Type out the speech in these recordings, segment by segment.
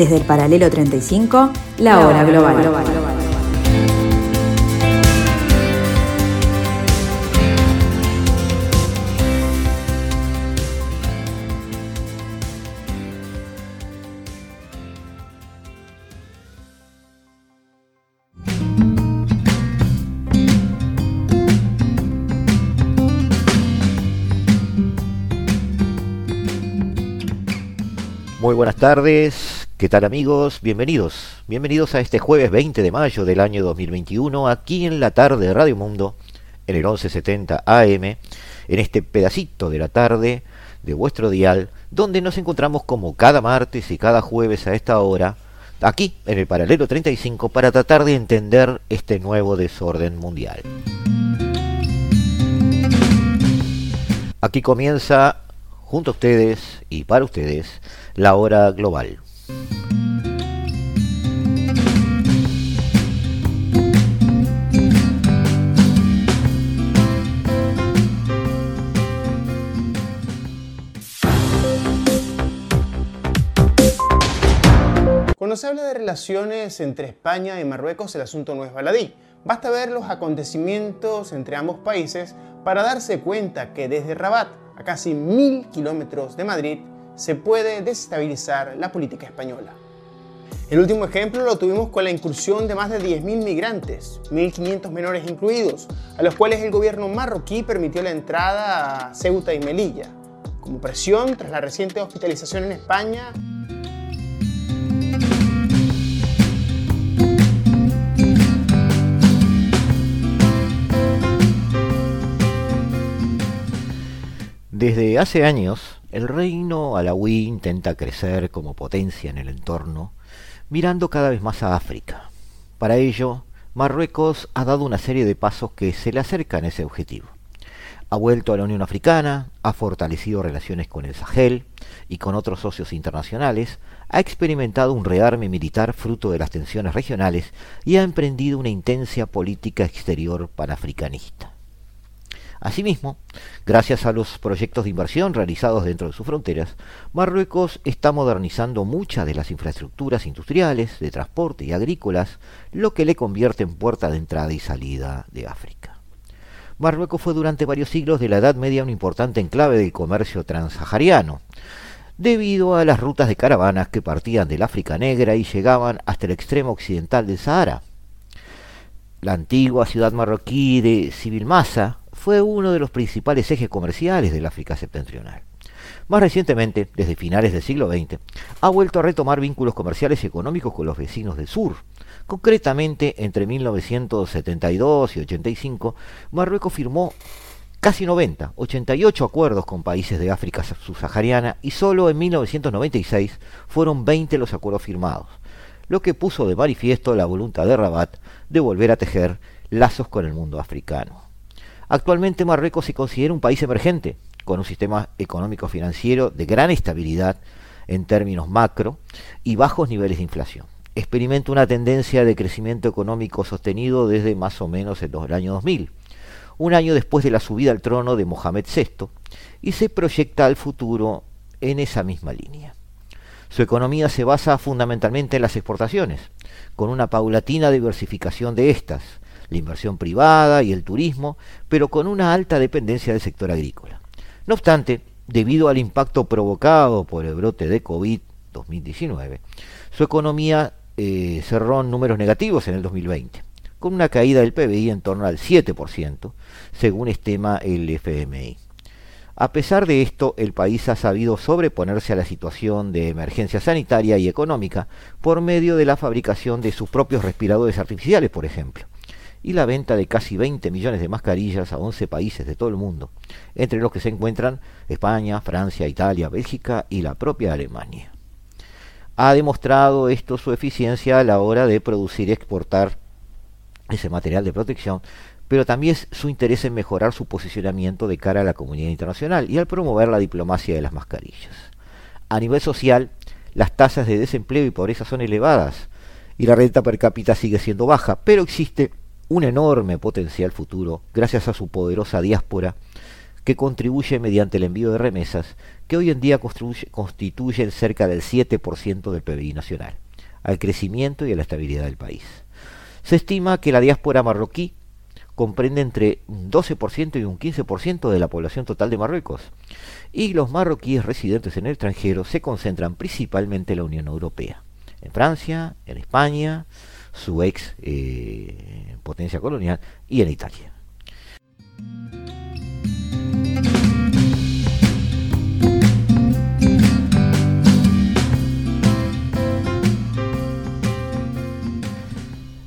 Desde el paralelo 35, la hora global. Muy buenas tardes, ¿qué tal amigos? Bienvenidos, bienvenidos a este jueves 20 de mayo del año 2021, aquí en la tarde de Radio Mundo, en el 1170 AM, en este pedacito de la tarde de vuestro dial, donde nos encontramos como cada martes y cada jueves a esta hora, aquí en el paralelo 35, para tratar de entender este nuevo desorden mundial. Aquí comienza, junto a ustedes y para ustedes, la hora global. Cuando se habla de relaciones entre España y Marruecos, el asunto no es baladí. Basta ver los acontecimientos entre ambos países para darse cuenta que desde Rabat, a casi mil kilómetros de Madrid, se puede desestabilizar la política española. El último ejemplo lo tuvimos con la incursión de más de 10.000 migrantes, 1.500 menores incluidos, a los cuales el gobierno marroquí permitió la entrada a Ceuta y Melilla. Como presión tras la reciente hospitalización en España, Desde hace años, el reino alawí intenta crecer como potencia en el entorno, mirando cada vez más a África. Para ello, Marruecos ha dado una serie de pasos que se le acercan a ese objetivo. Ha vuelto a la Unión Africana, ha fortalecido relaciones con el Sahel y con otros socios internacionales, ha experimentado un rearme militar fruto de las tensiones regionales y ha emprendido una intensa política exterior panafricanista. Asimismo, gracias a los proyectos de inversión realizados dentro de sus fronteras, Marruecos está modernizando muchas de las infraestructuras industriales, de transporte y agrícolas, lo que le convierte en puerta de entrada y salida de África. Marruecos fue durante varios siglos de la Edad Media un importante enclave del comercio transsahariano, debido a las rutas de caravanas que partían del África Negra y llegaban hasta el extremo occidental del Sahara. La antigua ciudad marroquí de Sibilmasa fue uno de los principales ejes comerciales del África septentrional. Más recientemente, desde finales del siglo XX, ha vuelto a retomar vínculos comerciales y económicos con los vecinos del sur. Concretamente, entre 1972 y 85, Marruecos firmó casi 90, 88 acuerdos con países de África subsahariana y solo en 1996 fueron 20 los acuerdos firmados, lo que puso de manifiesto la voluntad de Rabat de volver a tejer lazos con el mundo africano. Actualmente Marruecos se considera un país emergente, con un sistema económico financiero de gran estabilidad en términos macro y bajos niveles de inflación. Experimenta una tendencia de crecimiento económico sostenido desde más o menos el año 2000, un año después de la subida al trono de Mohamed VI, y se proyecta al futuro en esa misma línea. Su economía se basa fundamentalmente en las exportaciones, con una paulatina diversificación de estas, la inversión privada y el turismo, pero con una alta dependencia del sector agrícola. No obstante, debido al impacto provocado por el brote de COVID-2019, su economía eh, cerró números negativos en el 2020, con una caída del PBI en torno al 7%, según estima el FMI. A pesar de esto, el país ha sabido sobreponerse a la situación de emergencia sanitaria y económica por medio de la fabricación de sus propios respiradores artificiales, por ejemplo, y la venta de casi 20 millones de mascarillas a 11 países de todo el mundo, entre los que se encuentran España, Francia, Italia, Bélgica y la propia Alemania. Ha demostrado esto su eficiencia a la hora de producir y exportar ese material de protección, pero también su interés en mejorar su posicionamiento de cara a la comunidad internacional y al promover la diplomacia de las mascarillas. A nivel social, las tasas de desempleo y pobreza son elevadas y la renta per cápita sigue siendo baja, pero existe un enorme potencial futuro gracias a su poderosa diáspora que contribuye mediante el envío de remesas, que hoy en día constituyen cerca del 7% del PBI nacional, al crecimiento y a la estabilidad del país. Se estima que la diáspora marroquí comprende entre un 12% y un 15% de la población total de Marruecos, y los marroquíes residentes en el extranjero se concentran principalmente en la Unión Europea, en Francia, en España, su ex eh, potencia colonial, y en Italia.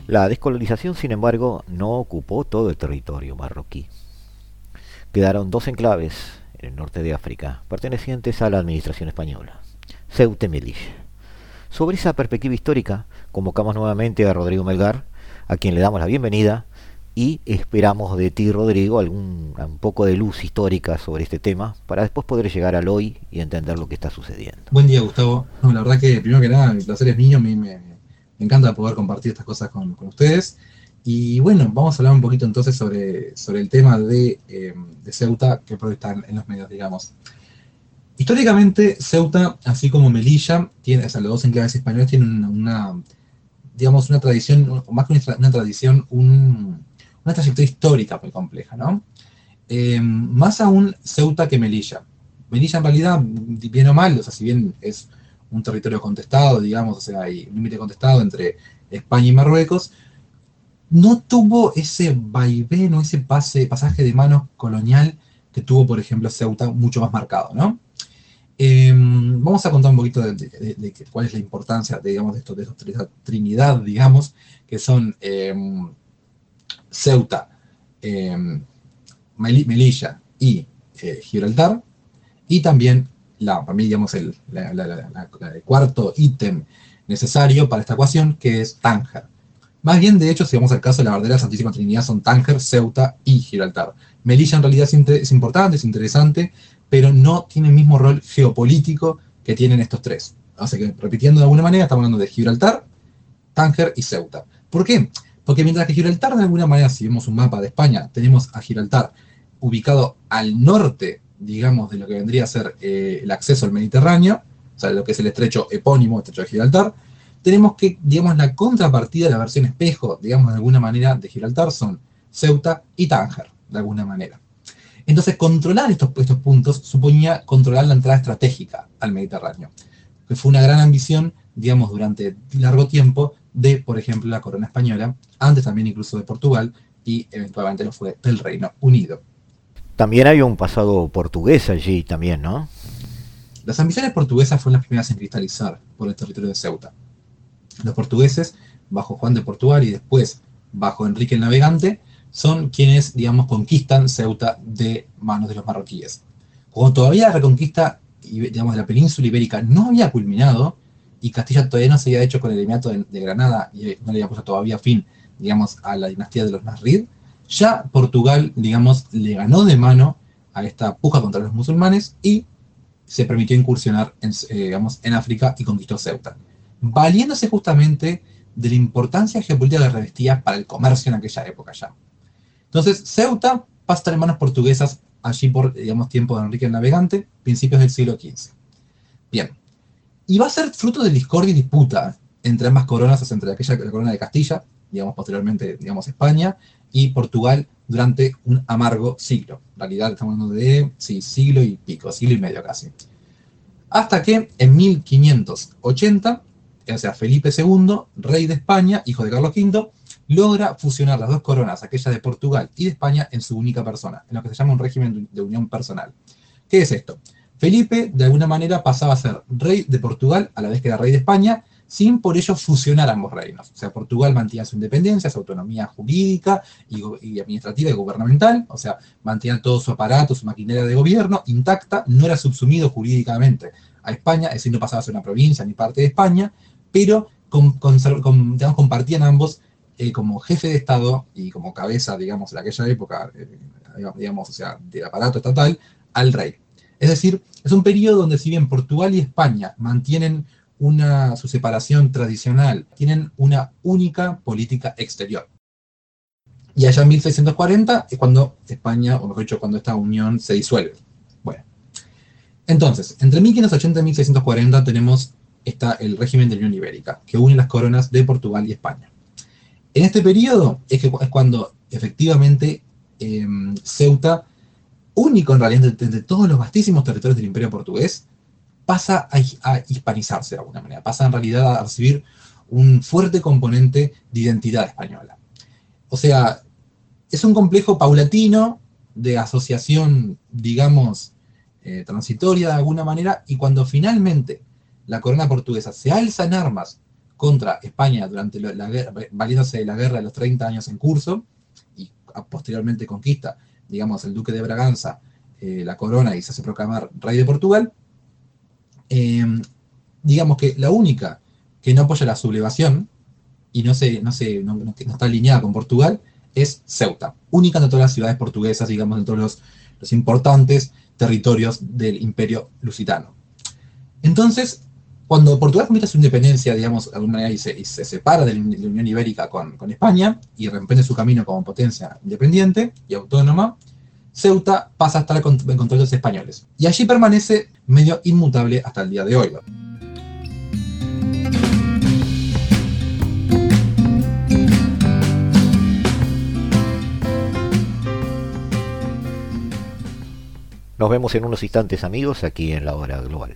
La descolonización, sin embargo, no ocupó todo el territorio marroquí. Quedaron dos enclaves en el norte de África, pertenecientes a la administración española, Ceuta y Melilla. Sobre esa perspectiva histórica, convocamos nuevamente a Rodrigo Melgar, a quien le damos la bienvenida, y esperamos de ti, Rodrigo, algún un poco de luz histórica sobre este tema, para después poder llegar al hoy y entender lo que está sucediendo. Buen día, Gustavo. la verdad que, primero que nada, el placer es mío, me, me me encanta poder compartir estas cosas con, ustedes. Y bueno, vamos a hablar un poquito entonces sobre, sobre el tema de, eh, Ceuta, que está en los medios, digamos. Históricamente, Ceuta, así como Melilla, tiene, o sea, los dos enclaves españoles tienen una, digamos, una tradición, más que una, tradición, una trayectoria histórica muy compleja, ¿no? Eh, más aún Ceuta que Melilla. Melilla en realidad, bien o mal, o sea, si bien es un territorio contestado, digamos, o sea, hay un límite contestado entre España y Marruecos, no tuvo ese vaivén o ese pase, pasaje de manos colonial que tuvo, por ejemplo, Ceuta, mucho más marcado, ¿no? Em, vamos a contar un poquito de, cuál es la importancia, digamos, de, esto, de esta trinidad, digamos, que son em, Ceuta, em, Melilla y eh, Gibraltar, y también la, para mí, digamos, el, cuarto ítem necesario para esta ecuación, que es Tánger. Más bien, de hecho, si vamos al caso de la verdadera Santísima Trinidad, son Tánger, Ceuta y Gibraltar. Melilla en realidad es, importante, es interesante, pero no tiene el mismo rol geopolítico que tienen estos tres. Así que, repitiendo de alguna manera, estamos hablando de Gibraltar, Tánger y Ceuta. ¿Por qué? Porque mientras que Gibraltar, de alguna manera, si vemos un mapa de España, tenemos a Gibraltar ubicado al norte digamos, de lo que vendría a ser eh, el acceso al Mediterráneo, o sea, lo que es el estrecho epónimo, estrecho de Gibraltar, tenemos que, digamos, la contrapartida, la versión espejo, digamos, de alguna manera, de Gibraltar son Ceuta y Tánger, de alguna manera. Entonces, controlar estos, estos puntos suponía controlar la entrada estratégica al Mediterráneo, que fue una gran ambición, digamos, durante largo tiempo de, por ejemplo, la corona española, antes también incluso de Portugal, y eventualmente lo fue del Reino Unido. También hay un pasado portugués allí también, ¿no? Las ambiciones portuguesas fueron las primeras en cristalizar por el territorio de Ceuta. Los portugueses, bajo Juan de Portugal y después bajo Enrique el Navegante, son quienes, digamos, conquistan Ceuta de manos de los marroquíes. Cuando todavía la reconquista, digamos, de la península ibérica no había culminado y Castilla todavía no se había hecho con el eliminato de, Granada y no le había puesto todavía fin, digamos, a la dinastía de los Nasrid, ya Portugal, digamos, le ganó de mano a esta puja contra los musulmanes y se permitió incursionar en, eh, digamos, en África y conquistó Ceuta, valiéndose justamente de la importancia geopolítica que revestía para el comercio en aquella época ya. Entonces, Ceuta pasa a estar en manos portuguesas allí por, digamos, tiempo de Enrique el Navegante, principios del siglo XV. Bien, y va a ser fruto de discordia y disputa entre ambas coronas, entre aquella la corona de Castilla, digamos, posteriormente, digamos, España, y Portugal durante un amargo siglo. En realidad estamos hablando de, sí, siglo y pico, siglo y medio casi. Hasta que en 1580, o sea, Felipe II, rey de España, hijo de Carlos V, logra fusionar las dos coronas, aquella de Portugal y de España, en su única persona, en lo que se llama un régimen de unión personal. ¿Qué es esto? Felipe, de alguna manera, pasaba a ser rey de Portugal a la vez que era rey de España, sin por ello fusionar ambos reinos. O sea, Portugal mantenía su independencia, su autonomía jurídica y, administrativa y gubernamental, o sea, mantenía todo su aparato, su maquinaria de gobierno intacta, no era subsumido jurídicamente a España, es decir, no pasaba a ser una provincia ni parte de España, pero compartían ambos eh, como jefe de Estado y como cabeza, digamos, en aquella época, eh, digamos, o sea, del aparato estatal, al rey. Es decir, es un periodo donde si bien Portugal y España mantienen una, su separación tradicional, tienen una única política exterior. Y allá en 1640 es cuando España, o mejor dicho, cuando esta unión se disuelve. Bueno, entonces, entre 1580 y 1640 tenemos está el régimen de la Unión Ibérica, que une las coronas de Portugal y España. En este periodo es, que, es cuando efectivamente em, Ceuta, único en realidad de, todos los vastísimos territorios del Imperio Portugués, pasa a, hispanizarse de alguna manera, pasa en realidad a recibir un fuerte componente de identidad española. O sea, es un complejo paulatino de asociación, digamos, eh, transitoria de alguna manera, y cuando finalmente la corona portuguesa se alza en armas contra España durante la guerra, valiéndose de la guerra de los 30 años en curso, y posteriormente conquista, digamos, el duque de Braganza, eh, la corona y se hace proclamar rey de Portugal, em, digamos que la única que no apoya la sublevación y no, se, no, se, no, está alineada con Portugal es Ceuta, única de todas las ciudades portuguesas, digamos, de todos los, los importantes territorios del imperio lusitano. Entonces, cuando Portugal comienza su independencia, digamos, de alguna manera, y se, separa de la Unión Ibérica con, España y reemprende su camino como potencia independiente y autónoma, Ceuta pasa a estar en control de los españoles. Y allí permanece medio inmutable hasta el día de hoy. Nos vemos en unos instantes amigos aquí en la hora global.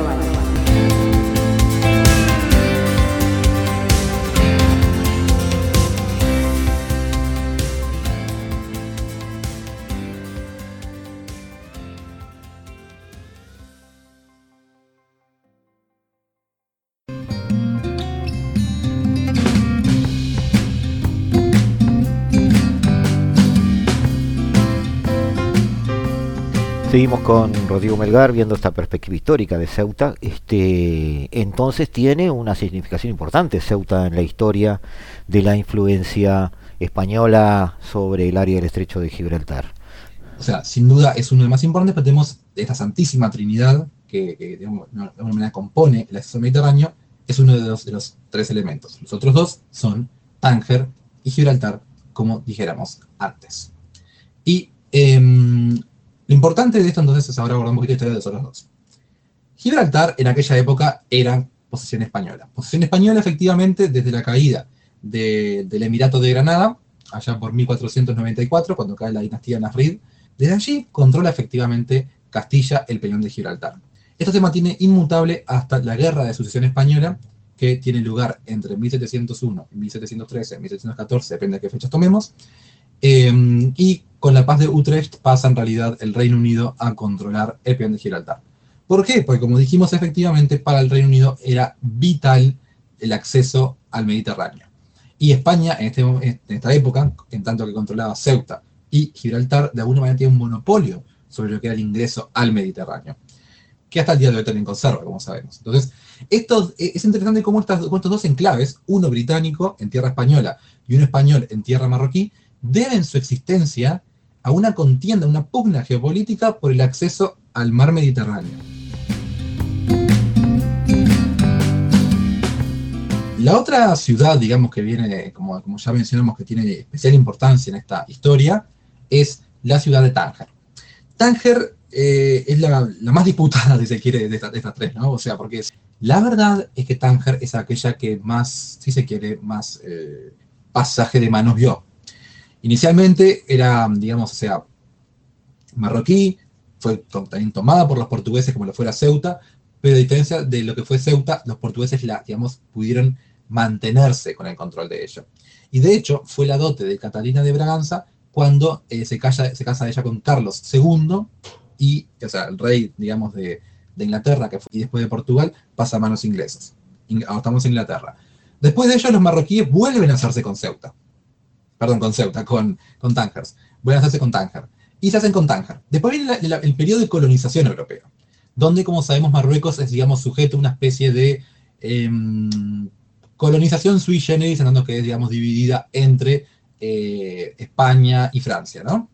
Seguimos con Rodrigo Melgar viendo esta perspectiva histórica de Ceuta. Este, entonces tiene una significación importante Ceuta en la historia de la influencia española sobre el área del estrecho de Gibraltar. O sea, sin duda es uno de los más importantes, pero tenemos esta santísima trinidad que, de alguna manera compone el acceso mediterráneo, es uno de los, de los tres elementos. Los otros dos son Tánger y Gibraltar, como dijéramos antes. Y em, lo importante de esto entonces es ahora abordar un poquito la historia de los otros dos. Gibraltar en aquella época era posesión española. Posesión española efectivamente desde la caída del Emirato de Granada, allá por 1494, cuando cae la dinastía Nafrid. Desde allí controla efectivamente Castilla el peñón de Gibraltar. Esto se mantiene inmutable hasta la guerra de sucesión española, que tiene lugar entre 1701 y 1713, 1714, depende de qué fechas tomemos, Em, y con la paz de Utrecht pasa en realidad el Reino Unido a controlar el peón de Gibraltar. ¿Por qué? Porque como dijimos efectivamente, para el Reino Unido era vital el acceso al Mediterráneo. Y España en, este, en esta época, en tanto que controlaba Ceuta y Gibraltar, de alguna manera tiene un monopolio sobre lo que era el ingreso al Mediterráneo, que hasta el día de hoy también conserva, como sabemos. Entonces, esto, es interesante cómo, estas, cómo estos dos enclaves, uno británico en tierra española y uno español en tierra marroquí, deben su existencia a una contienda, una pugna geopolítica por el acceso al mar Mediterráneo. La otra ciudad, digamos, que viene, como, como ya mencionamos, que tiene especial importancia en esta historia, es la ciudad de Tánger. Tánger eh, es la, más disputada, si se quiere, de, estas tres, ¿no? O sea, porque la verdad es que Tánger es aquella que más, si se quiere, más eh, pasaje de manos vio. Inicialmente era, digamos, o sea, marroquí, fue también tomada por los portugueses como lo fuera Ceuta, pero a diferencia de lo que fue Ceuta, los portugueses la, digamos, pudieron mantenerse con el control de ello. Y de hecho, fue la dote de Catalina de Braganza cuando eh, se, se, casa ella con Carlos II y, o sea, el rey, digamos, de, Inglaterra, que fue, y después de Portugal, pasa a manos inglesas. estamos en Inglaterra. Después de ello, los marroquíes vuelven a hacerse con Ceuta. Perdón, con Ceuta, con, con Tánger. Vuelven a hacerse con Tánger. Y se hacen con Tánger. Después viene el periodo de colonización europeo, donde, como sabemos, Marruecos es, digamos, sujeto a una especie de em, colonización sui generis, en que es, digamos, dividida entre eh, España y Francia, ¿no?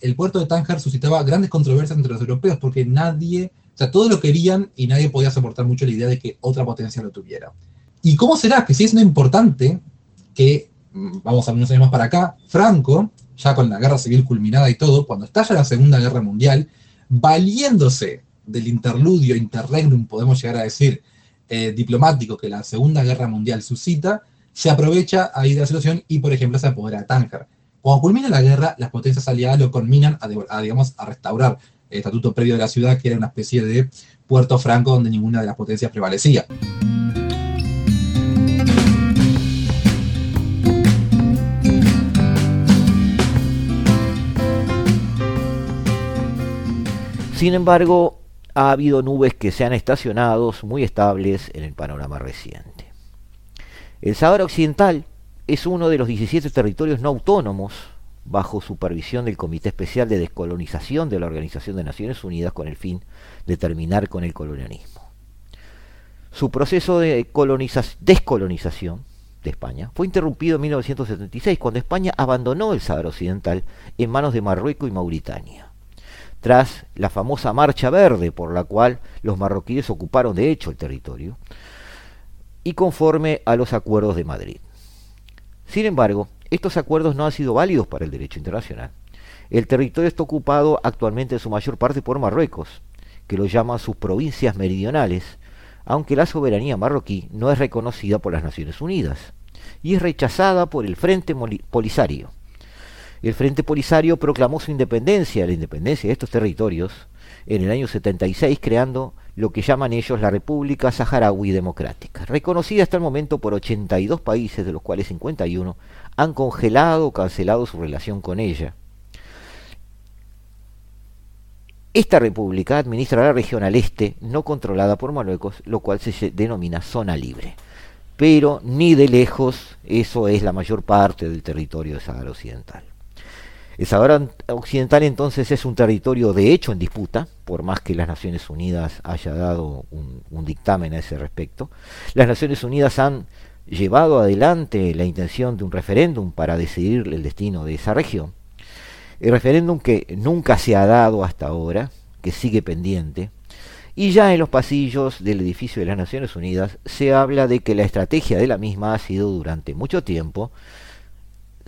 El puerto de Tánger suscitaba grandes controversias entre los europeos porque nadie, o sea, todos lo querían y nadie podía soportar mucho la idea de que otra potencia lo tuviera. ¿Y cómo será que si es no importante que, vamos a unos años más para acá, Franco, ya con la guerra civil culminada y todo, cuando estalla la Segunda Guerra Mundial, valiéndose del interludio, interregnum, podemos llegar a decir, eh, diplomático que la Segunda Guerra Mundial suscita, se aprovecha ahí de la situación y, por ejemplo, se apodera a Tánger. Cuando culmina la guerra, las potencias aliadas lo culminan a, digamos, a restaurar el estatuto previo de la ciudad, que era una especie de puerto franco donde ninguna de las potencias prevalecía. Sin embargo, ha habido nubes que se han estacionado muy estables en el panorama reciente. El Sahara Occidental es uno de los 17 territorios no autónomos bajo supervisión del Comité Especial de Descolonización de la Organización de Naciones Unidas con el fin de terminar con el colonialismo. Su proceso de descolonización de España fue interrumpido en 1976 cuando España abandonó el Sahara Occidental en manos de Marruecos y Mauritania tras la famosa Marcha Verde, por la cual los marroquíes ocuparon de hecho el territorio, y conforme a los acuerdos de Madrid. Sin embargo, estos acuerdos no han sido válidos para el derecho internacional. El territorio está ocupado actualmente en su mayor parte por Marruecos, que lo llama sus provincias meridionales, aunque la soberanía marroquí no es reconocida por las Naciones Unidas y es rechazada por el Frente Polisario, el Frente Polisario proclamó su independencia, la independencia de estos territorios, en el año 76, creando lo que llaman ellos la República Saharaui Democrática, reconocida hasta el momento por 82 países, de los cuales 51 han congelado o cancelado su relación con ella. Esta república administra la región al este, no controlada por Marruecos, lo cual se denomina zona libre. Pero ni de lejos eso es la mayor parte del territorio de Sahara Occidental. El Sahara Occidental entonces es un territorio de hecho en disputa, por más que las Naciones Unidas haya dado un, dictamen a ese respecto. Las Naciones Unidas han llevado adelante la intención de un referéndum para decidir el destino de esa región. El referéndum que nunca se ha dado hasta ahora, que sigue pendiente, y ya en los pasillos del edificio de las Naciones Unidas se habla de que la estrategia de la misma ha sido durante mucho tiempo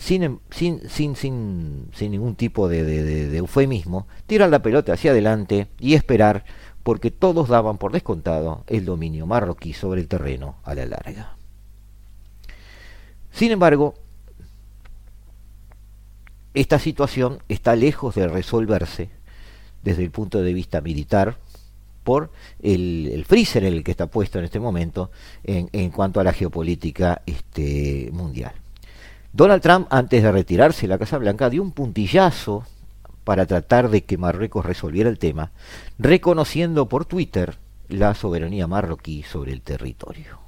sin, sin, sin, sin, ningún tipo de, eufemismo, tirar la pelota hacia adelante y esperar porque todos daban por descontado el dominio marroquí sobre el terreno a la larga. Sin embargo, esta situación está lejos de resolverse desde el punto de vista militar por el, el freezer en el que está puesto en este momento en, en cuanto a la geopolítica este, mundial. Donald Trump, antes de retirarse de la Casa Blanca, dio un puntillazo para tratar de que Marruecos resolviera el tema, reconociendo por Twitter la soberanía marroquí sobre el territorio,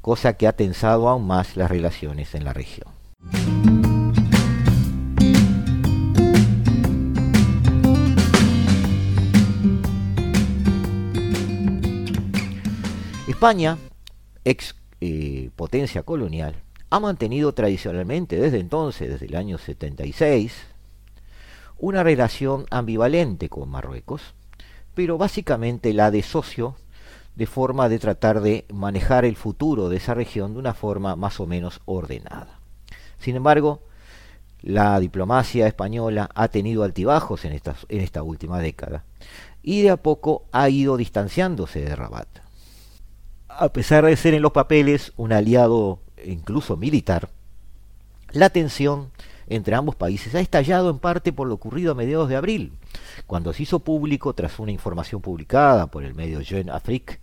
cosa que ha tensado aún más las relaciones en la región. España, ex eh, potencia colonial, ha mantenido tradicionalmente desde entonces, desde el año 76, una relación ambivalente con Marruecos, pero básicamente la de socio de forma de tratar de manejar el futuro de esa región de una forma más o menos ordenada. Sin embargo, la diplomacia española ha tenido altibajos en esta, en esta última década y de a poco ha ido distanciándose de Rabat. A pesar de ser en los papeles un aliado incluso militar, la tensión entre ambos países ha estallado en parte por lo ocurrido a mediados de abril, cuando se hizo público, tras una información publicada por el medio Jeune Afrique,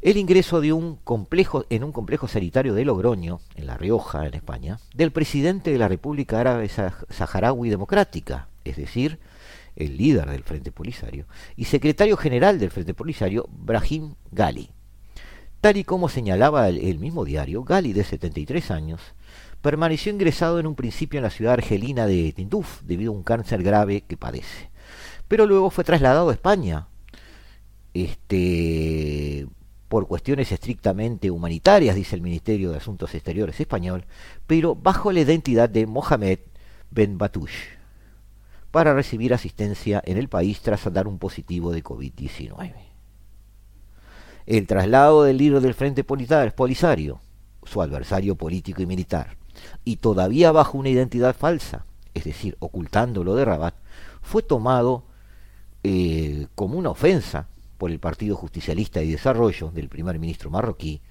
el ingreso de un complejo, en un complejo sanitario de Logroño, en La Rioja, en España, del presidente de la República Árabe Saharaui Democrática, es decir, el líder del Frente Polisario, y secretario general del Frente Polisario, Brahim Gali Tal y como señalaba el, mismo diario, Gali, de 73 años, permaneció ingresado en un principio en la ciudad argelina de Tinduf debido a un cáncer grave que padece. Pero luego fue trasladado a España este, por cuestiones estrictamente humanitarias, dice el Ministerio de Asuntos Exteriores español, pero bajo la identidad de Mohamed Ben Batouche, para recibir asistencia en el país tras dar un positivo de COVID-19. El traslado del líder del Frente Polisario, su adversario político y militar, y todavía bajo una identidad falsa, es decir, ocultándolo de Rabat, fue tomado eh, como una ofensa por el Partido Justicialista y Desarrollo del primer ministro marroquí,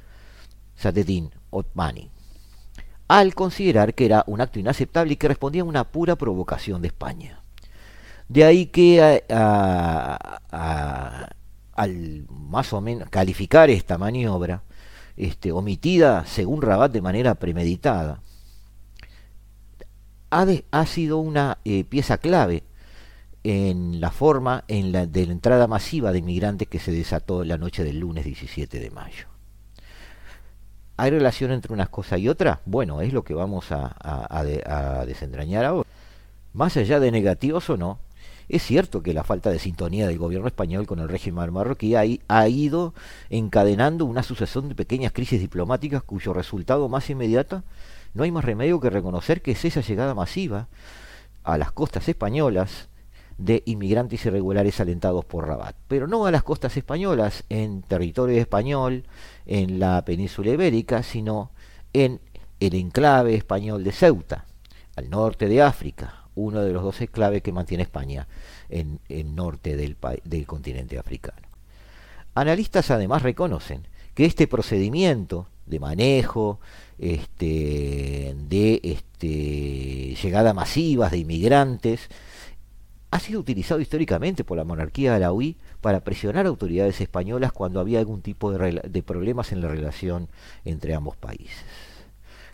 Sadedin Otmani, al considerar que era un acto inaceptable y que respondía a una pura provocación de España. De ahí que al más o menos calificar esta maniobra, este, omitida según Rabat de manera premeditada, ha, sido una eh, pieza clave en la forma en la, de la entrada masiva de inmigrantes que se desató la noche del lunes 17 de mayo. ¿Hay relación entre unas cosas y otras? Bueno, es lo que vamos a, a desentrañar ahora. Más allá de negativos o no, es cierto que la falta de sintonía del gobierno español con el régimen marroquí ha, ido encadenando una sucesión de pequeñas crisis diplomáticas cuyo resultado más inmediato no hay más remedio que reconocer que es esa llegada masiva a las costas españolas de inmigrantes irregulares alentados por Rabat, pero no a las costas españolas en territorio español, en la península ibérica, sino en el enclave español de Ceuta, al norte de África, uno de los dos enclaves que mantiene España en el norte del, continente africano. Analistas además reconocen que este procedimiento de manejo, este, de este, llegada masivas de inmigrantes, ha sido utilizado históricamente por la monarquía alauí para presionar a autoridades españolas cuando había algún tipo de, problemas en la relación entre ambos países.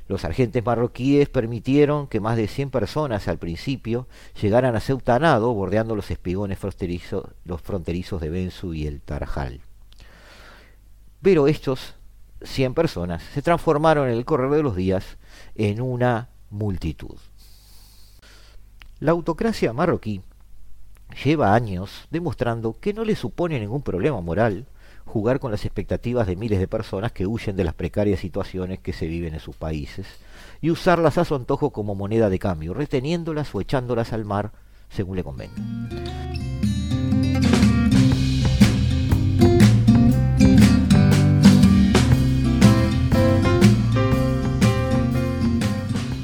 Los agentes marroquíes permitieron que más de 100 personas al principio llegaran a Ceuta Nado, bordeando los espigones fronterizos, los fronterizos de Benzu y el Tarajal. Pero estos 100 personas se transformaron en el correr de los días en una multitud. La autocracia marroquí lleva años demostrando que no le supone ningún problema moral jugar con las expectativas de miles de personas que huyen de las precarias situaciones que se viven en sus países y usarlas a su antojo como moneda de cambio, reteniéndolas o echándolas al mar según le convenga.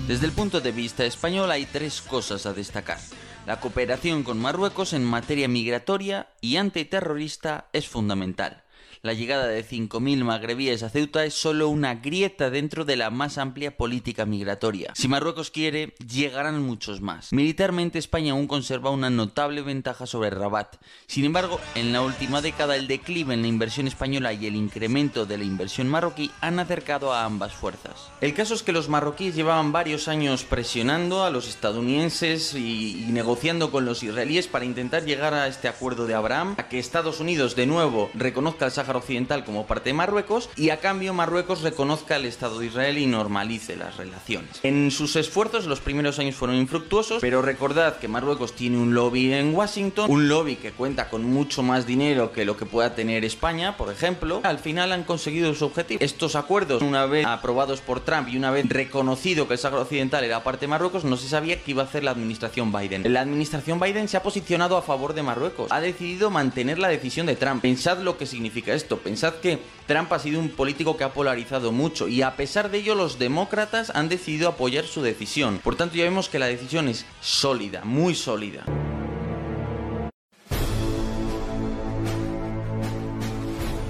Desde el punto de vista español hay tres cosas a destacar. La cooperación con Marruecos en materia migratoria y antiterrorista es fundamental la llegada de 5.000 magrebíes a Ceuta es solo una grieta dentro de la más amplia política migratoria. Si Marruecos quiere, llegarán muchos más. Militarmente España aún conserva una notable ventaja sobre Rabat. Sin embargo, en la última década el declive en la inversión española y el incremento de la inversión marroquí han acercado a ambas fuerzas. El caso es que los marroquíes llevaban varios años presionando a los estadounidenses y, negociando con los israelíes para intentar llegar a este acuerdo de Abraham, a que Estados Unidos de nuevo reconozca el Sahara Occidental como parte de Marruecos y a cambio Marruecos reconozca el Estado de Israel y normalice las relaciones. En sus esfuerzos los primeros años fueron infructuosos, pero recordad que Marruecos tiene un lobby en Washington, un lobby que cuenta con mucho más dinero que lo que pueda tener España, por ejemplo. Al final han conseguido su objetivo. Estos acuerdos, una vez aprobados por Trump y una vez reconocido que el Sáhara Occidental era parte de Marruecos, no se sabía qué iba a hacer la administración Biden. La administración Biden se ha posicionado a favor de Marruecos. Ha decidido mantener la decisión de Trump. Pensad lo que significa Pensad que Trump ha sido un político que ha polarizado mucho y a pesar de ello los demócratas han decidido apoyar su decisión. Por tanto ya vemos que la decisión es sólida, muy sólida.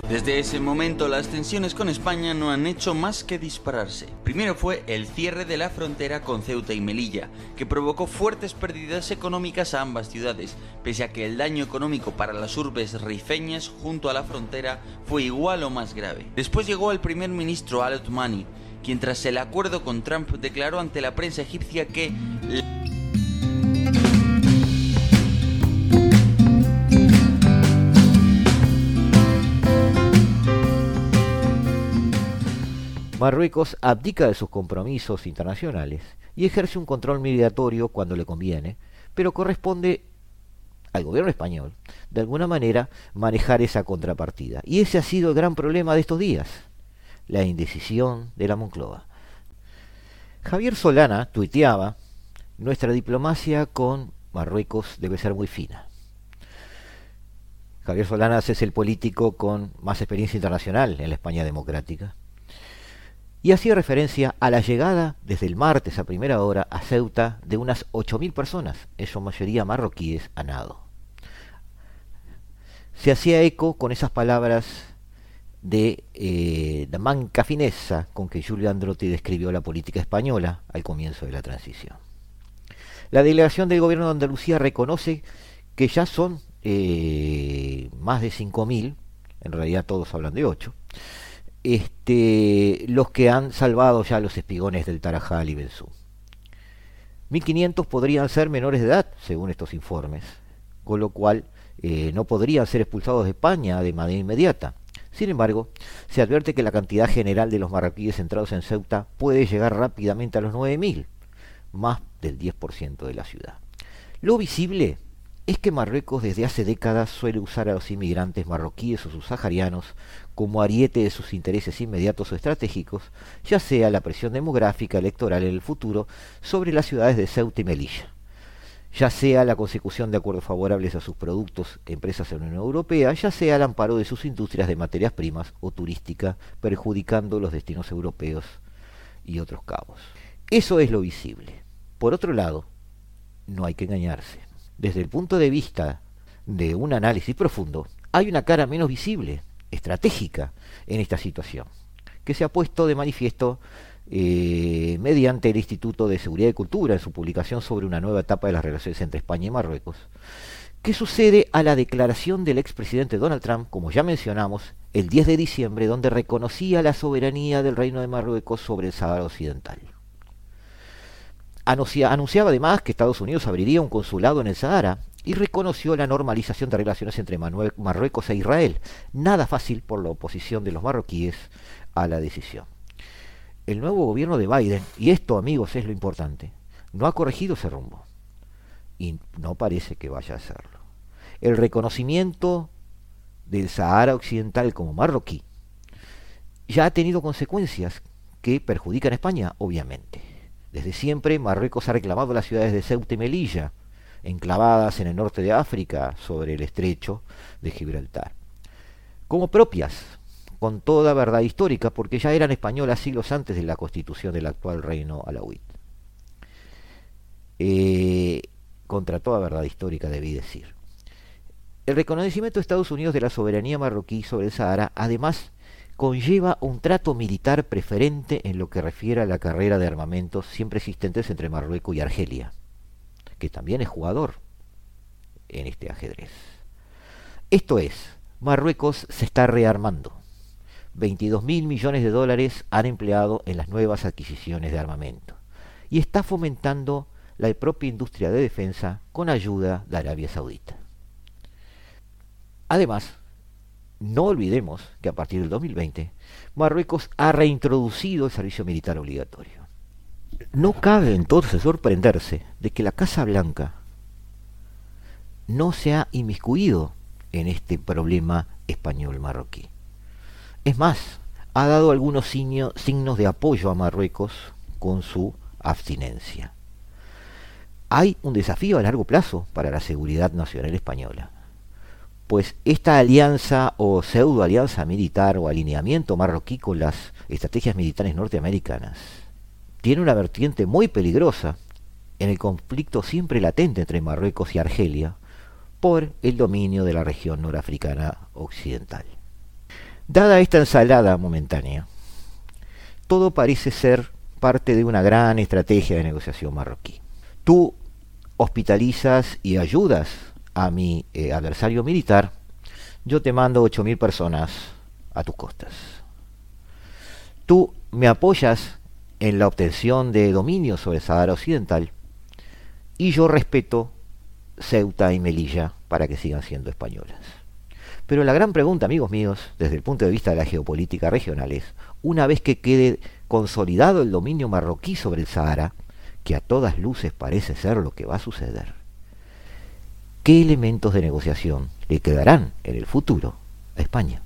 Desde ese momento las tensiones con España no han hecho más que dispararse. Primero fue el cierre de la frontera con Ceuta y Melilla, que provocó fuertes pérdidas económicas a ambas ciudades, pese a que el daño económico para las urbes rifeñas junto a la frontera fue igual o más grave. Después llegó el primer ministro Al Othmani, quien tras el acuerdo con Trump declaró ante la prensa egipcia que... Marruecos abdica de sus compromisos internacionales y ejerce un control migratorio cuando le conviene, pero corresponde al gobierno español, de alguna manera, manejar esa contrapartida. Y ese ha sido el gran problema de estos días, la indecisión de la Moncloa. Javier Solana tuiteaba, nuestra diplomacia con Marruecos debe ser muy fina. Javier Solanas es el político con más experiencia internacional en la España democrática. Y hacía referencia a la llegada desde el martes a primera hora a Ceuta de unas 8.000 personas, en su mayoría marroquíes, a nado. Se hacía eco con esas palabras de eh, la manca fineza con que Giulio Androtti describió la política española al comienzo de la transición. La delegación del gobierno de Andalucía reconoce que ya son eh, más de 5.000, en realidad todos hablan de 8, este, los que han salvado ya los espigones del Tarajal y Benzú. 1.500 podrían ser menores de edad, según estos informes, con lo cual eh, no podrían ser expulsados de España de manera inmediata. Sin embargo, se advierte que la cantidad general de los marroquíes centrados en Ceuta puede llegar rápidamente a los 9.000, más del 10% de la ciudad. Lo visible es que Marruecos desde hace décadas suele usar a los inmigrantes marroquíes o subsaharianos como ariete de sus intereses inmediatos o estratégicos, ya sea la presión demográfica electoral en el futuro sobre las ciudades de Ceuta y Melilla, ya sea la consecución de acuerdos favorables a sus productos, empresas en la Unión Europea, ya sea el amparo de sus industrias de materias primas o turística, perjudicando los destinos europeos y otros cabos. Eso es lo visible. Por otro lado, no hay que engañarse desde el punto de vista de un análisis profundo, hay una cara menos visible, estratégica, en esta situación, que se ha puesto de manifiesto eh, mediante el Instituto de Seguridad y Cultura en su publicación sobre una nueva etapa de las relaciones entre España y Marruecos, que sucede a la declaración del expresidente Donald Trump, como ya mencionamos, el 10 de diciembre, donde reconocía la soberanía del Reino de Marruecos sobre el Sahara Occidental. Anunciaba además que Estados Unidos abriría un consulado en el Sahara y reconoció la normalización de relaciones entre Marruecos e Israel. Nada fácil por la oposición de los marroquíes a la decisión. El nuevo gobierno de Biden, y esto amigos es lo importante, no ha corregido ese rumbo. Y no parece que vaya a hacerlo. El reconocimiento del Sahara Occidental como marroquí ya ha tenido consecuencias que perjudican a España, obviamente. Desde siempre Marruecos ha reclamado las ciudades de Ceuta y Melilla, enclavadas en el norte de África, sobre el estrecho de Gibraltar, como propias, con toda verdad histórica, porque ya eran españolas siglos antes de la constitución del actual reino alawit. Eh, contra toda verdad histórica, debí decir. El reconocimiento de Estados Unidos de la soberanía marroquí sobre el Sahara, además, conlleva un trato militar preferente en lo que refiere a la carrera de armamentos siempre existentes entre Marruecos y Argelia, que también es jugador en este ajedrez. Esto es, Marruecos se está rearmando. 22 mil millones de dólares han empleado en las nuevas adquisiciones de armamento y está fomentando la propia industria de defensa con ayuda de Arabia Saudita. Además, no olvidemos que a partir del 2020 Marruecos ha reintroducido el servicio militar obligatorio. No cabe entonces sorprenderse de que la Casa Blanca no se ha inmiscuido en este problema español marroquí. Es más, ha dado algunos signos de apoyo a Marruecos con su abstinencia. Hay un desafío a largo plazo para la seguridad nacional española pues esta alianza o pseudo alianza militar o alineamiento marroquí con las estrategias militares norteamericanas tiene una vertiente muy peligrosa en el conflicto siempre latente entre Marruecos y Argelia por el dominio de la región norafricana occidental. Dada esta ensalada momentánea, todo parece ser parte de una gran estrategia de negociación marroquí. Tú hospitalizas y ayudas a mi eh, adversario militar, yo te mando 8.000 personas a tus costas. Tú me apoyas en la obtención de dominio sobre Sahara Occidental y yo respeto Ceuta y Melilla para que sigan siendo españolas. Pero la gran pregunta, amigos míos, desde el punto de vista de la geopolítica regional es, una vez que quede consolidado el dominio marroquí sobre el Sahara, que a todas luces parece ser lo que va a suceder, ¿qué elementos de negociación le quedarán en el futuro a España?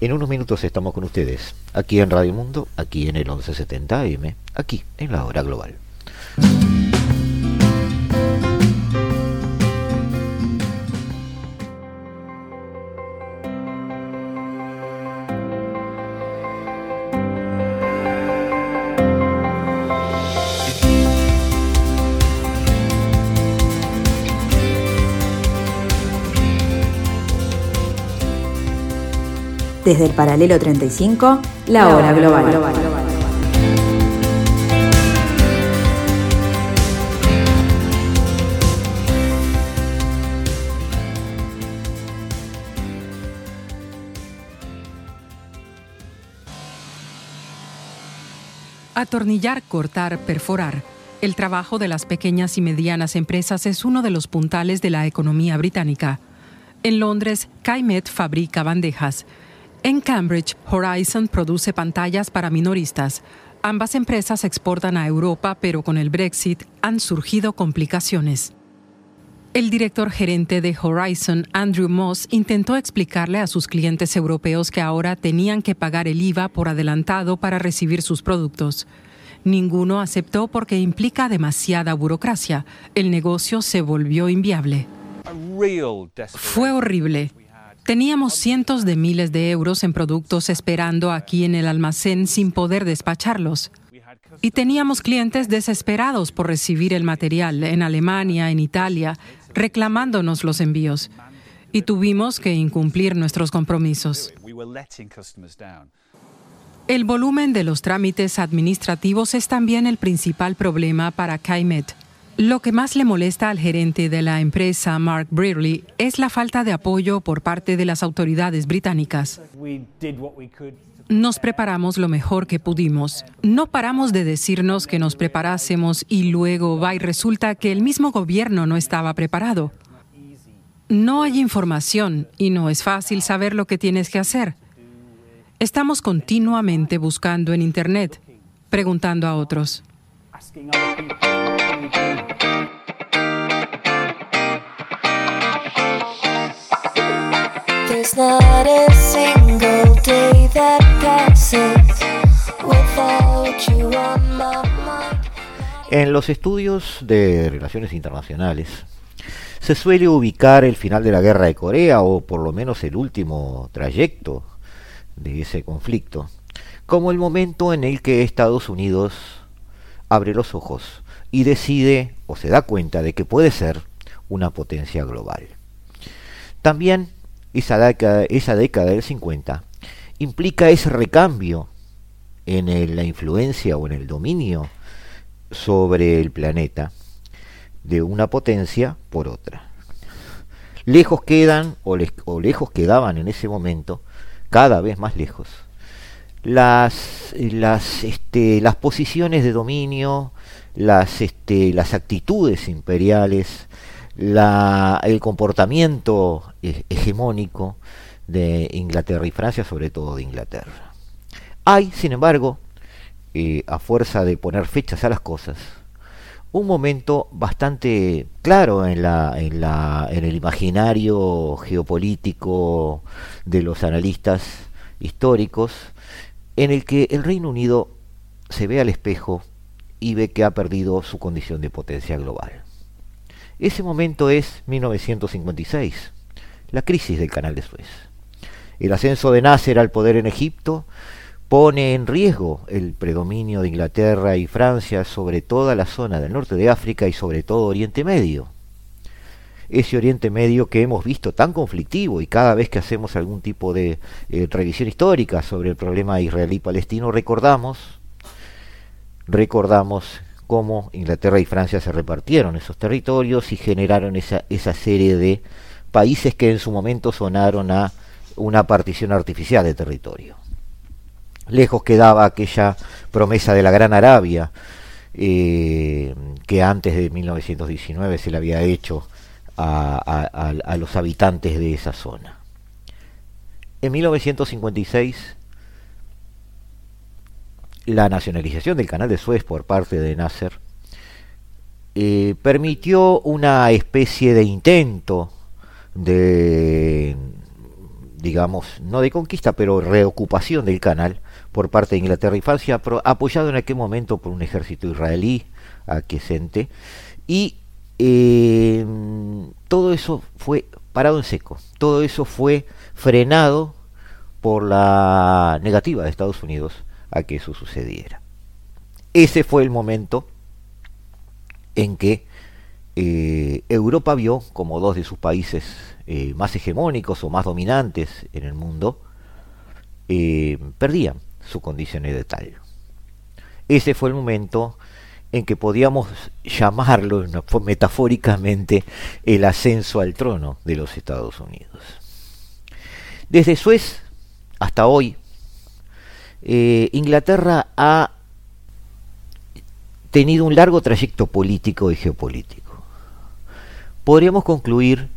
En unos minutos estamos con ustedes, aquí en Radio Mundo, aquí en el 1170 AM, aquí en la hora global. Desde el paralelo 35, la hora global. Atornillar, cortar, perforar. El trabajo de las pequeñas y medianas empresas es uno de los puntales de la economía británica. En Londres, Kaimet fabrica bandejas. En Cambridge, Horizon produce pantallas para minoristas. Ambas empresas exportan a Europa, pero con el Brexit han surgido complicaciones. El director gerente de Horizon, Andrew Moss, intentó explicarle a sus clientes europeos que ahora tenían que pagar el IVA por adelantado para recibir sus productos. Ninguno aceptó porque implica demasiada burocracia. El negocio se volvió inviable. Fue horrible. Teníamos cientos de miles de euros en productos esperando aquí en el almacén sin poder despacharlos. Y teníamos clientes desesperados por recibir el material en Alemania, en Italia, reclamándonos los envíos. Y tuvimos que incumplir nuestros compromisos. El volumen de los trámites administrativos es también el principal problema para Kaimet. Lo que más le molesta al gerente de la empresa, Mark Brearley, es la falta de apoyo por parte de las autoridades británicas. Nos preparamos lo mejor que pudimos. No paramos de decirnos que nos preparásemos y luego va y resulta que el mismo gobierno no estaba preparado. No hay información y no es fácil saber lo que tienes que hacer. Estamos continuamente buscando en Internet, preguntando a otros. En los estudios de relaciones internacionales se suele ubicar el final de la guerra de Corea o por lo menos el último trayecto de ese conflicto como el momento en el que Estados Unidos abre los ojos y decide o se da cuenta de que puede ser una potencia global. También esa década, esa década del 50 implica ese recambio en la influencia o en el dominio sobre el planeta de una potencia por otra. Lejos quedan, o, lejos quedaban en ese momento, cada vez más lejos, las, las, este, las posiciones de dominio, las, este, las actitudes imperiales, la, el comportamiento hegemónico de Inglaterra y Francia, sobre todo de Inglaterra. Hay, sin embargo, eh, a fuerza de poner fechas a las cosas, un momento bastante claro en, la, en, la, en el imaginario geopolítico de los analistas históricos, en el que el Reino Unido se ve al espejo y ve que ha perdido su condición de potencia global. Ese momento es 1956, la crisis del canal de Suez. El ascenso de Nasser al poder en Egipto pone en riesgo el predominio de Inglaterra y Francia sobre toda la zona del norte de África y sobre todo Oriente Medio. Ese Oriente Medio que hemos visto tan conflictivo y cada vez que hacemos algún tipo de eh, revisión histórica sobre el problema israelí-palestino recordamos recordamos cómo Inglaterra y Francia se repartieron esos territorios y generaron esa, esa serie de países que en su momento sonaron a una partición artificial de territorio. Lejos quedaba aquella promesa de la Gran Arabia eh, que antes de 1919 se le había hecho a, los habitantes de esa zona. En 1956, la nacionalización del canal de Suez por parte de Nasser eh, permitió una especie de intento de, digamos, no de conquista, pero reocupación del canal por parte de Inglaterra y Francia, apoyado en aquel momento por un ejército israelí aquiescente, y eh, todo eso fue parado en seco, todo eso fue frenado por la negativa de Estados Unidos a que eso sucediera. Ese fue el momento en que eh, Europa vio como dos de sus países eh, más hegemónicos o más dominantes en el mundo perdían su condición de tal. Ese fue el momento en que podíamos llamarlo metafóricamente el ascenso al trono de los Estados Unidos. Desde Suez hasta hoy, eh, Inglaterra ha tenido un largo trayecto político y geopolítico. Podríamos concluir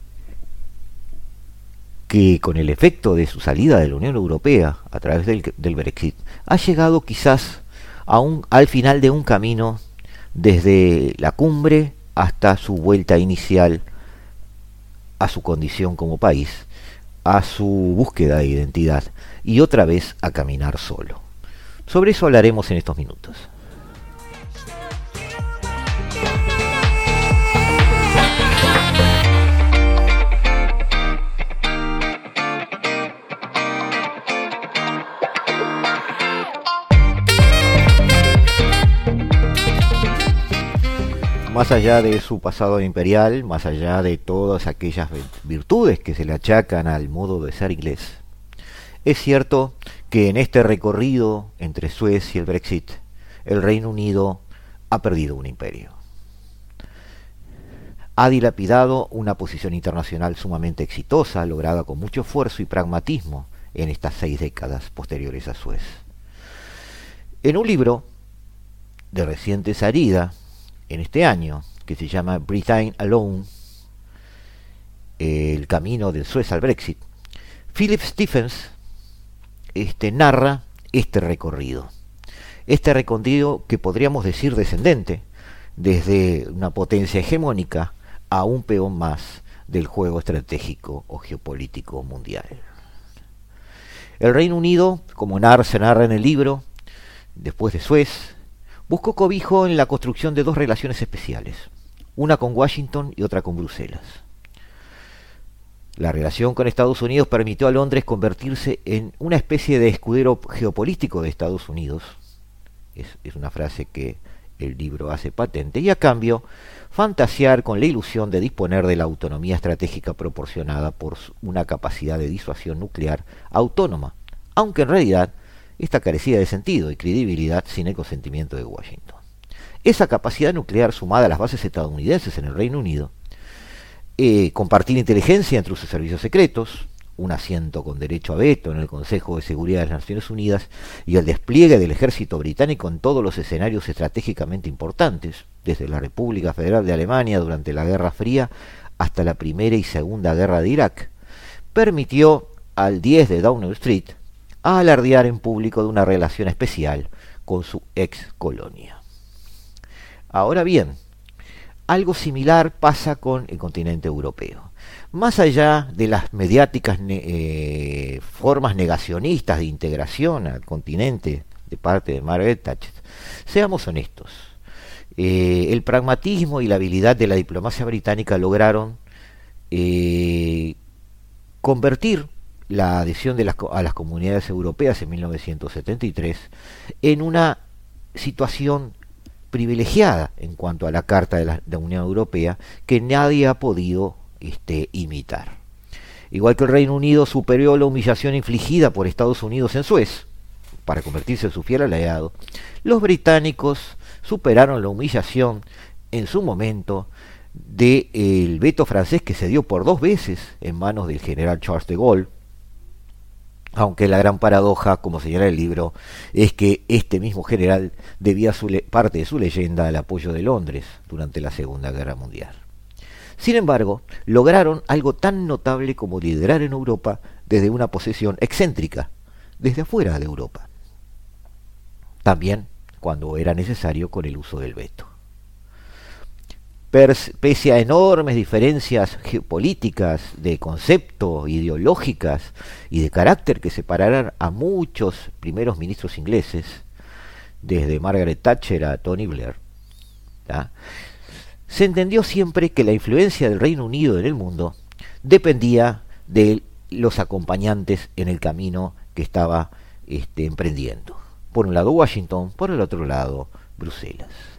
que con el efecto de su salida de la Unión Europea a través del, Brexit, ha llegado quizás a al final de un camino desde la cumbre hasta su vuelta inicial a su condición como país, a su búsqueda de identidad y otra vez a caminar solo. Sobre eso hablaremos en estos minutos. más allá de su pasado imperial, más allá de todas aquellas virtudes que se le achacan al modo de ser inglés, es cierto que en este recorrido entre Suez y el Brexit, el Reino Unido ha perdido un imperio. Ha dilapidado una posición internacional sumamente exitosa, lograda con mucho esfuerzo y pragmatismo en estas seis décadas posteriores a Suez. En un libro de reciente salida, en este año, que se llama Britain Alone, el camino del Suez al Brexit, Philip Stephens este, narra este recorrido. Este recorrido que podríamos decir descendente, desde una potencia hegemónica a un peón más del juego estratégico o geopolítico mundial. El Reino Unido, como se narra en el libro, después de Suez, buscó cobijo en la construcción de dos relaciones especiales, una con Washington y otra con Bruselas. La relación con Estados Unidos permitió a Londres convertirse en una especie de escudero geopolítico de Estados Unidos, es, una frase que el libro hace patente, y a cambio fantasear con la ilusión de disponer de la autonomía estratégica proporcionada por una capacidad de disuasión nuclear autónoma, aunque en realidad esta carecía de sentido y credibilidad sin el consentimiento de Washington. Esa capacidad nuclear sumada a las bases estadounidenses en el Reino Unido, eh, compartir inteligencia entre sus servicios secretos, un asiento con derecho a veto en el Consejo de Seguridad de las Naciones Unidas y el despliegue del ejército británico en todos los escenarios estratégicamente importantes, desde la República Federal de Alemania durante la Guerra Fría hasta la Primera y Segunda Guerra de Irak, permitió al 10 de Downing Street alardear en público de una relación especial con su ex colonia. Ahora bien, algo similar pasa con el continente europeo. Más allá de las mediáticas eh, formas negacionistas de integración al continente de parte de Margaret Thatcher, seamos honestos. Eh, el pragmatismo y la habilidad de la diplomacia británica lograron eh, convertir la adhesión a las comunidades europeas en 1973 en una situación privilegiada en cuanto a la Carta de la, Unión Europea que nadie ha podido este, imitar. Igual que el Reino Unido superó la humillación infligida por Estados Unidos en Suez para convertirse en su fiel aliado, los británicos superaron la humillación en su momento del veto francés que se dio por dos veces en manos del general Charles de Gaulle Aunque la gran paradoja, como señala el libro, es que este mismo general debía parte de su leyenda al apoyo de Londres durante la Segunda Guerra Mundial. Sin embargo, lograron algo tan notable como liderar en Europa desde una posesión excéntrica, desde afuera de Europa. También cuando era necesario con el uso del veto. Pese a enormes diferencias geopolíticas, de concepto, ideológicas y de carácter que separaran a muchos primeros ministros ingleses, desde Margaret Thatcher a Tony Blair, se entendió siempre que la influencia del Reino Unido en el mundo dependía de los acompañantes en el camino que estaba este, emprendiendo. Por un lado Washington, por el otro lado Bruselas.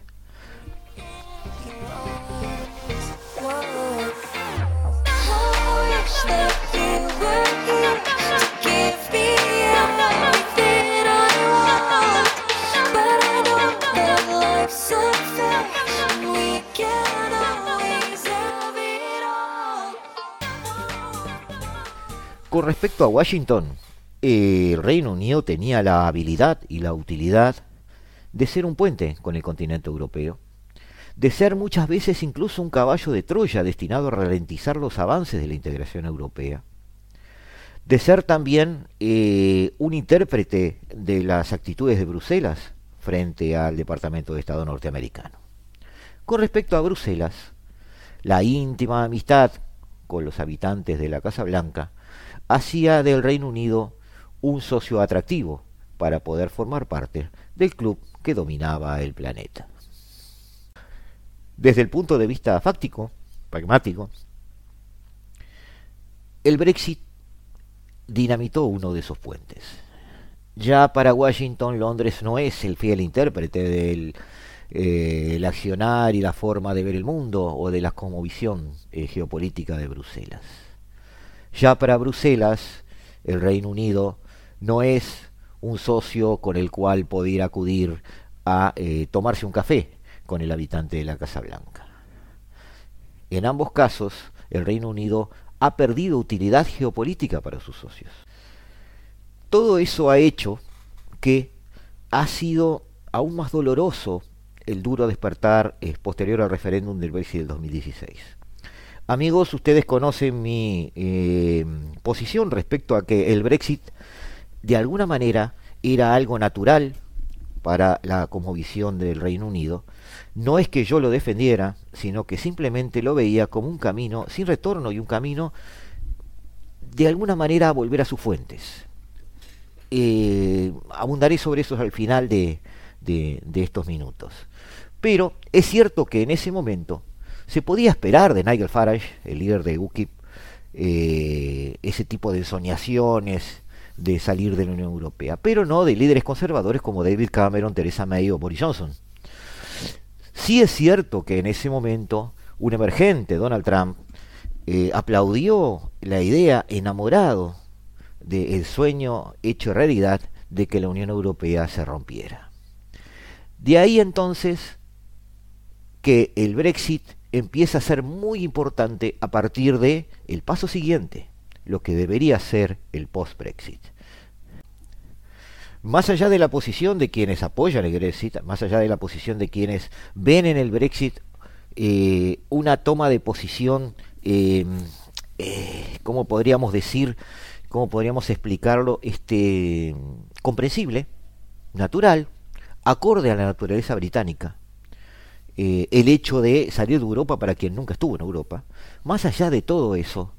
Con respecto a Washington, el Reino Unido tenía la habilidad y la utilidad de ser un puente con el continente europeo, de ser muchas veces incluso un caballo de Troya destinado a ralentizar los avances de la integración europea, de ser también eh, un intérprete de las actitudes de Bruselas frente al Departamento de Estado norteamericano. Con respecto a Bruselas, la íntima amistad con los habitantes de la Casa Blanca hacía del Reino Unido un socio atractivo para poder formar parte del club que dominaba el planeta. Desde el punto de vista fáctico, pragmático, el Brexit dinamitó uno de esos puentes. Ya para Washington, Londres no es el fiel intérprete del eh, accionar y la forma de ver el mundo o de la cosmovisión eh, geopolítica de Bruselas. Ya para Bruselas, el Reino Unido no es un socio con el cual poder acudir a eh, tomarse un café con el habitante de la Casa Blanca. En ambos casos, el Reino Unido ha perdido utilidad geopolítica para sus socios. Todo eso ha hecho que ha sido aún más doloroso el duro despertar eh, posterior al referéndum del Brexit del 2016. Amigos, ustedes conocen mi eh, posición respecto a que el Brexit de alguna manera era algo natural para la cosmovisión del Reino Unido. No es que yo lo defendiera, sino que simplemente lo veía como un camino sin retorno y un camino de alguna manera a volver a sus fuentes. Eh, abundaré sobre eso al final de estos minutos. Pero es cierto que en ese momento se podía esperar de Nigel Farage, el líder de UKIP, eh, ese tipo de soñaciones de salir de la Unión Europea, pero no de líderes conservadores como David Cameron, Theresa May o Boris Johnson. Sí es cierto que en ese momento un emergente, Donald Trump, eh, aplaudió la idea, enamorado del sueño hecho realidad de que la Unión Europea se rompiera. De ahí entonces que el Brexit empieza a ser muy importante a partir de el paso siguiente, lo que debería ser el post-Brexit. Más allá de la posición de quienes apoyan el Brexit, más allá de la posición de quienes ven en el Brexit eh, una toma de posición, eh, eh, ¿cómo podríamos decir, cómo podríamos explicarlo, este, comprensible, natural, acorde a la naturaleza británica, eh, el hecho de salir de Europa para quien nunca estuvo en Europa. Más allá de todo eso,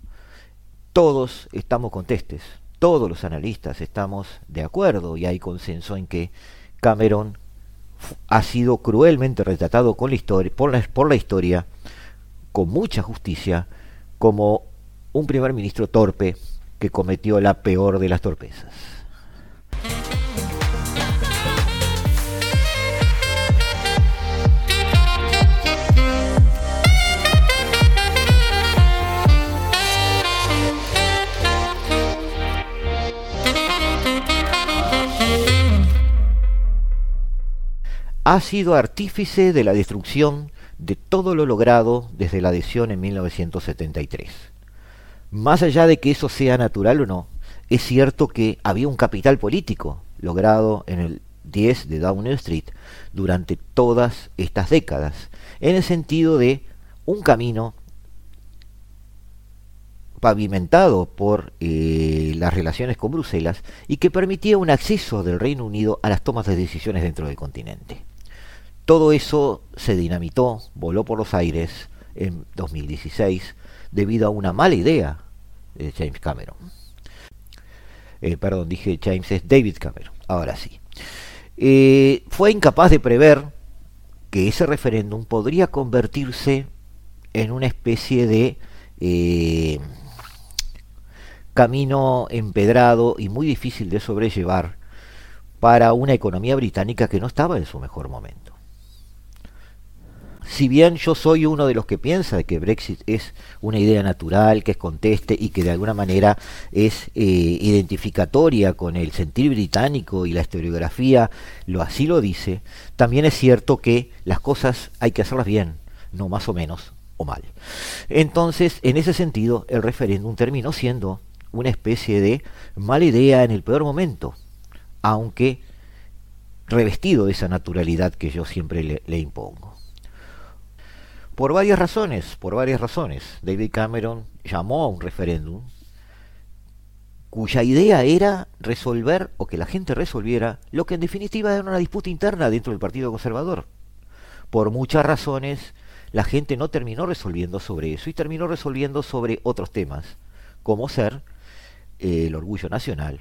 todos estamos contestes, todos los analistas estamos de acuerdo y hay consenso en que Cameron ha sido cruelmente retratado con la historia, por, la, por la historia, con mucha justicia, como un primer ministro torpe que cometió la peor de las torpezas. Ha sido artífice de la destrucción de todo lo logrado desde la adhesión en 1973. Más allá de que eso sea natural o no, es cierto que había un capital político logrado en el 10 de Downing Street durante todas estas décadas, en el sentido de un camino pavimentado por eh, las relaciones con Bruselas y que permitía un acceso del Reino Unido a las tomas de decisiones dentro del continente. Todo eso se dinamitó, voló por los aires en 2016 debido a una mala idea de James Cameron. Eh, perdón, dije James, es David Cameron, ahora sí. Eh, fue incapaz de prever que ese referéndum podría convertirse en una especie de camino empedrado y muy difícil de sobrellevar para una economía británica que no estaba en su mejor momento. Si bien yo soy uno de los que piensa que Brexit es una idea natural, que es conteste y que de alguna manera es eh, identificatoria con el sentir británico y la historiografía lo así lo dice, también es cierto que las cosas hay que hacerlas bien, no más o menos o mal. Entonces, en ese sentido, el referéndum terminó siendo una especie de mala idea en el peor momento, aunque revestido de esa naturalidad que yo siempre le, impongo. Por varias razones, por varias razones, David Cameron llamó a un referéndum cuya idea era resolver o que la gente resolviera lo que en definitiva era una disputa interna dentro del Partido Conservador. Por muchas razones, la gente no terminó resolviendo sobre eso y terminó resolviendo sobre otros temas, como ser el orgullo nacional,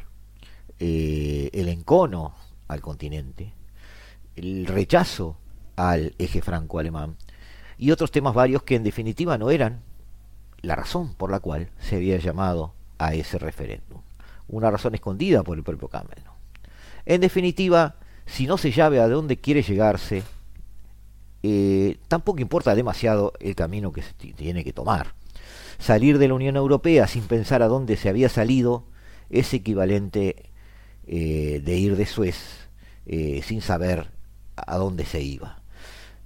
eh, el encono al continente, el rechazo al eje franco-alemán y otros temas varios que en definitiva no eran la razón por la cual se había llamado a ese referéndum. Una razón escondida por el propio Cameron. En definitiva, si no se llave a dónde quiere llegarse, eh, tampoco importa demasiado el camino que se tiene que tomar salir de la Unión Europea sin pensar a dónde se había salido es equivalente eh, de ir de Suez eh, sin saber a dónde se iba.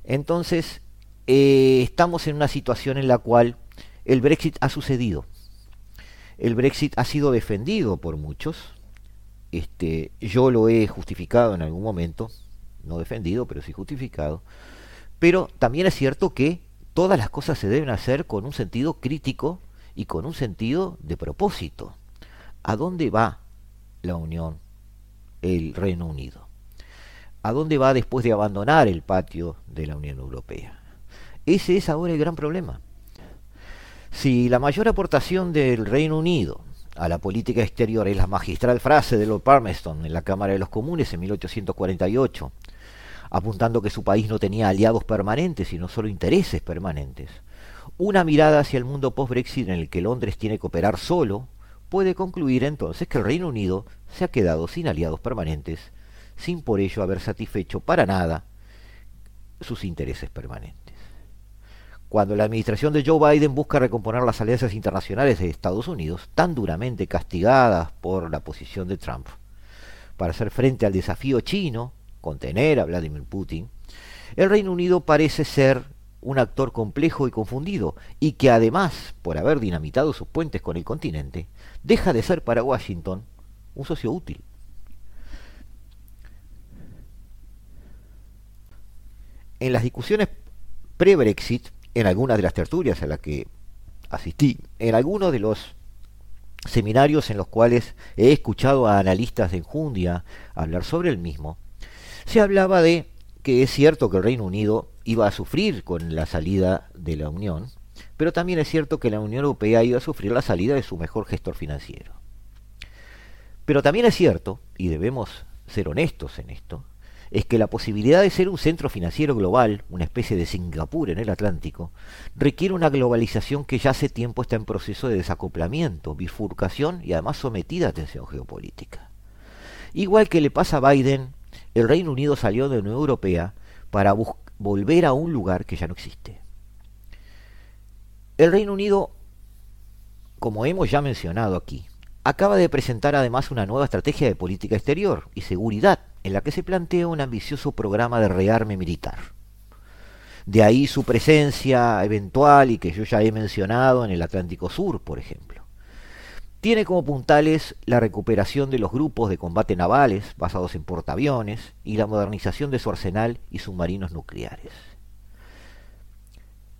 Entonces, eh, estamos en una situación en la cual el Brexit ha sucedido. El Brexit ha sido defendido por muchos. Este, yo lo he justificado en algún momento, no defendido, pero sí justificado. Pero también es cierto que todas las cosas se deben hacer con un sentido crítico y con un sentido de propósito. ¿A dónde va la Unión, el Reino Unido? ¿A dónde va después de abandonar el patio de la Unión Europea? Ese es ahora el gran problema. Si la mayor aportación del Reino Unido a la política exterior es la magistral frase de Lord Palmerston en la Cámara de los Comunes en 1848, apuntando que su país no tenía aliados permanentes, sino solo intereses permanentes. Una mirada hacia el mundo post-Brexit en el que Londres tiene que operar solo puede concluir entonces que el Reino Unido se ha quedado sin aliados permanentes, sin por ello haber satisfecho para nada sus intereses permanentes. Cuando la administración de Joe Biden busca recomponer las alianzas internacionales de Estados Unidos, tan duramente castigadas por la posición de Trump, para hacer frente al desafío chino, contener a Vladimir Putin, el Reino Unido parece ser un actor complejo y confundido, y que además, por haber dinamitado sus puentes con el continente, deja de ser para Washington un socio útil. En las discusiones pre-Brexit, en algunas de las tertulias a las que asistí, en algunos de los seminarios en los cuales he escuchado a analistas de enjundia hablar sobre el mismo, se hablaba de que es cierto que el Reino Unido iba a sufrir con la salida de la Unión, pero también es cierto que la Unión Europea iba a sufrir la salida de su mejor gestor financiero. Pero también es cierto, y debemos ser honestos en esto, es que la posibilidad de ser un centro financiero global, una especie de Singapur en el Atlántico, requiere una globalización que ya hace tiempo está en proceso de desacoplamiento, bifurcación y además sometida a atención geopolítica. Igual que le pasa a Biden el Reino Unido salió de la Unión Europea para volver a un lugar que ya no existe. El Reino Unido, como hemos ya mencionado aquí, acaba de presentar además una nueva estrategia de política exterior y seguridad en la que se plantea un ambicioso programa de rearme militar. De ahí su presencia eventual y que yo ya he mencionado en el Atlántico Sur, por ejemplo. tiene como puntales la recuperación de los grupos de combate navales basados en portaaviones y la modernización de su arsenal y submarinos nucleares.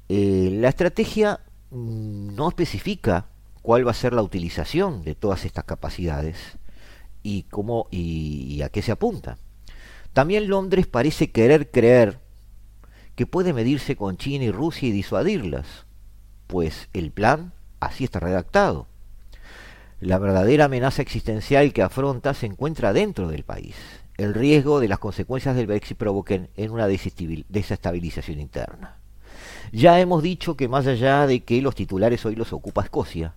Eh, la estrategia no especifica cuál va a ser la utilización de todas estas capacidades y cómo y a qué se apunta. También Londres parece querer creer que puede medirse con China y Rusia y disuadirlas, pues el plan así está redactado. La verdadera amenaza existencial que afronta se encuentra dentro del país. El riesgo de las consecuencias del Brexit provoquen en una desestabilización interna. Ya hemos dicho que más allá de que los titulares hoy los ocupa Escocia,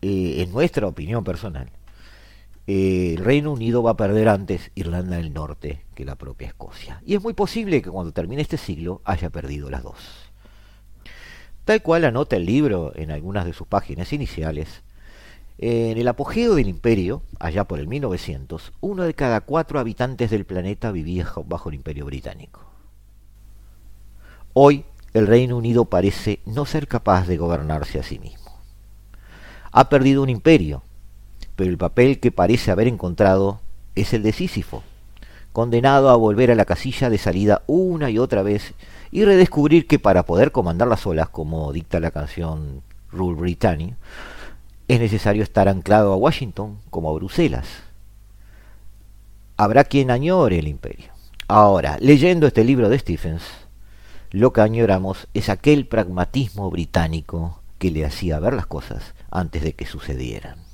eh, en nuestra opinión personal, eh, el Reino Unido va a perder antes Irlanda del Norte que la propia Escocia. Y es muy posible que cuando termine este siglo haya perdido las dos. Tal cual anota el libro en algunas de sus páginas iniciales, en el apogeo del imperio, allá por el 1900, uno de cada cuatro habitantes del planeta vivía bajo el imperio británico. Hoy, el Reino Unido parece no ser capaz de gobernarse a sí mismo. Ha perdido un imperio, pero el papel que parece haber encontrado es el de Sísifo, condenado a volver a la casilla de salida una y otra vez y redescubrir que para poder comandar las olas, como dicta la canción Rule Britannia, es necesario estar anclado a Washington como a Bruselas. Habrá quien añore el imperio. Ahora, leyendo este libro de Stephens, lo que añoramos es aquel pragmatismo británico que le hacía ver las cosas antes de que sucedieran.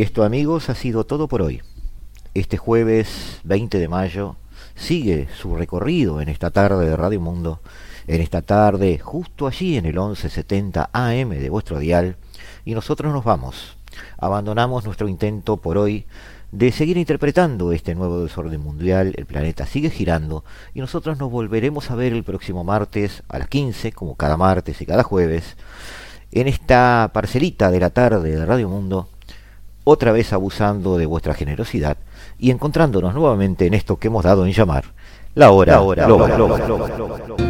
Y esto amigos ha sido todo por hoy. Este jueves 20 de mayo sigue su recorrido en esta tarde de Radio Mundo, en esta tarde justo allí en el 1170 AM de vuestro dial, y nosotros nos vamos. Abandonamos nuestro intento por hoy de seguir interpretando este nuevo desorden mundial, el planeta sigue girando y nosotros nos volveremos a ver el próximo martes a las 15, como cada martes y cada jueves, en esta parcelita de la tarde de Radio Mundo otra vez abusando de vuestra generosidad y encontrándonos nuevamente en esto que hemos dado en llamar la hora, la hora,